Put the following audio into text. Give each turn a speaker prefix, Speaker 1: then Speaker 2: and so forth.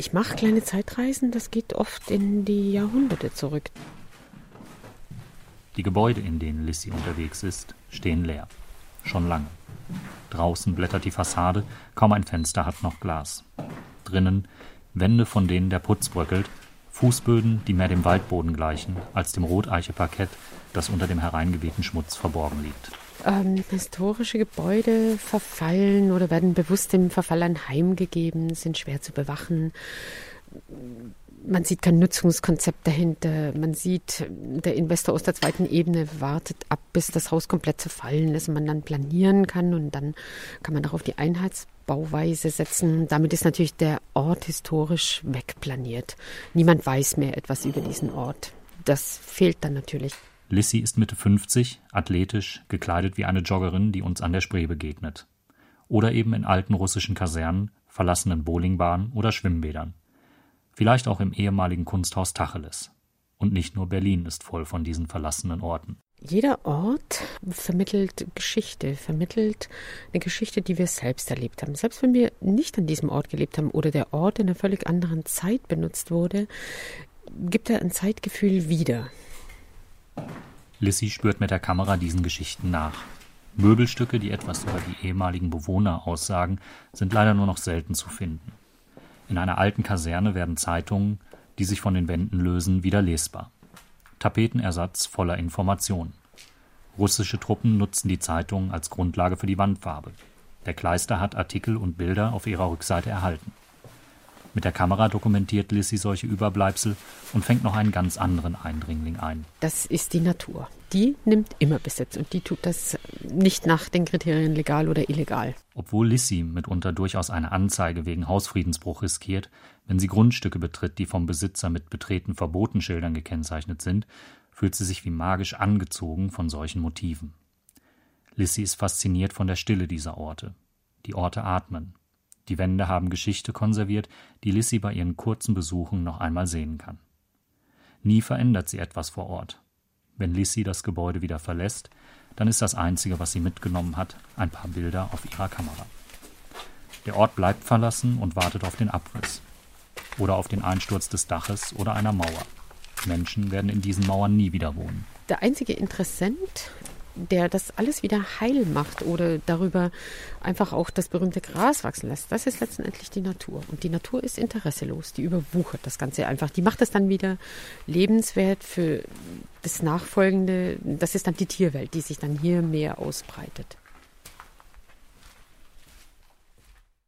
Speaker 1: Ich mache kleine Zeitreisen, das geht oft in die Jahrhunderte zurück.
Speaker 2: Die Gebäude, in denen Lissy unterwegs ist, stehen leer. Schon lange. Draußen blättert die Fassade, kaum ein Fenster hat noch Glas. Drinnen Wände, von denen der Putz bröckelt, Fußböden, die mehr dem Waldboden gleichen, als dem Roteiche-Parkett, das unter dem hereingewehten Schmutz verborgen liegt.
Speaker 1: Ähm, historische Gebäude verfallen oder werden bewusst dem Verfall anheimgegeben, sind schwer zu bewachen man sieht kein Nutzungskonzept dahinter. Man sieht, der Investor aus der zweiten Ebene wartet ab, bis das Haus komplett zerfallen ist und man dann planieren kann und dann kann man darauf die Einheitsbauweise setzen. Damit ist natürlich der Ort historisch wegplaniert. Niemand weiß mehr etwas über diesen Ort. Das fehlt dann natürlich.
Speaker 2: Lissy ist Mitte 50, athletisch, gekleidet wie eine Joggerin, die uns an der Spree begegnet. Oder eben in alten russischen Kasernen, verlassenen Bowlingbahnen oder Schwimmbädern. Vielleicht auch im ehemaligen Kunsthaus Tacheles. Und nicht nur Berlin ist voll von diesen verlassenen Orten.
Speaker 1: Jeder Ort vermittelt Geschichte, vermittelt eine Geschichte, die wir selbst erlebt haben. Selbst wenn wir nicht an diesem Ort gelebt haben oder der Ort in einer völlig anderen Zeit benutzt wurde, gibt er ein Zeitgefühl wieder.
Speaker 2: Lissy spürt mit der Kamera diesen Geschichten nach. Möbelstücke, die etwas über die ehemaligen Bewohner aussagen, sind leider nur noch selten zu finden. In einer alten Kaserne werden Zeitungen, die sich von den Wänden lösen, wieder lesbar. Tapetenersatz voller Informationen. Russische Truppen nutzen die Zeitungen als Grundlage für die Wandfarbe. Der Kleister hat Artikel und Bilder auf ihrer Rückseite erhalten. Mit der Kamera dokumentiert Lissy solche Überbleibsel und fängt noch einen ganz anderen Eindringling ein.
Speaker 1: Das ist die Natur. Die nimmt immer Besitz und die tut das nicht nach den Kriterien legal oder illegal.
Speaker 2: Obwohl Lissy mitunter durchaus eine Anzeige wegen Hausfriedensbruch riskiert, wenn sie Grundstücke betritt, die vom Besitzer mit betreten Verbotenschildern gekennzeichnet sind, fühlt sie sich wie magisch angezogen von solchen Motiven. Lissy ist fasziniert von der Stille dieser Orte. Die Orte atmen, die Wände haben Geschichte konserviert, die Lissy bei ihren kurzen Besuchen noch einmal sehen kann. Nie verändert sie etwas vor Ort. Wenn Lissy das Gebäude wieder verlässt, dann ist das Einzige, was sie mitgenommen hat, ein paar Bilder auf ihrer Kamera. Der Ort bleibt verlassen und wartet auf den Abriss. Oder auf den Einsturz des Daches oder einer Mauer. Menschen werden in diesen Mauern nie wieder wohnen.
Speaker 1: Der einzige Interessent der das alles wieder heil macht oder darüber einfach auch das berühmte Gras wachsen lässt, das ist letztendlich die Natur. Und die Natur ist interesselos, die überwuchert das Ganze einfach. Die macht es dann wieder lebenswert für das Nachfolgende. Das ist dann die Tierwelt, die sich dann hier mehr ausbreitet.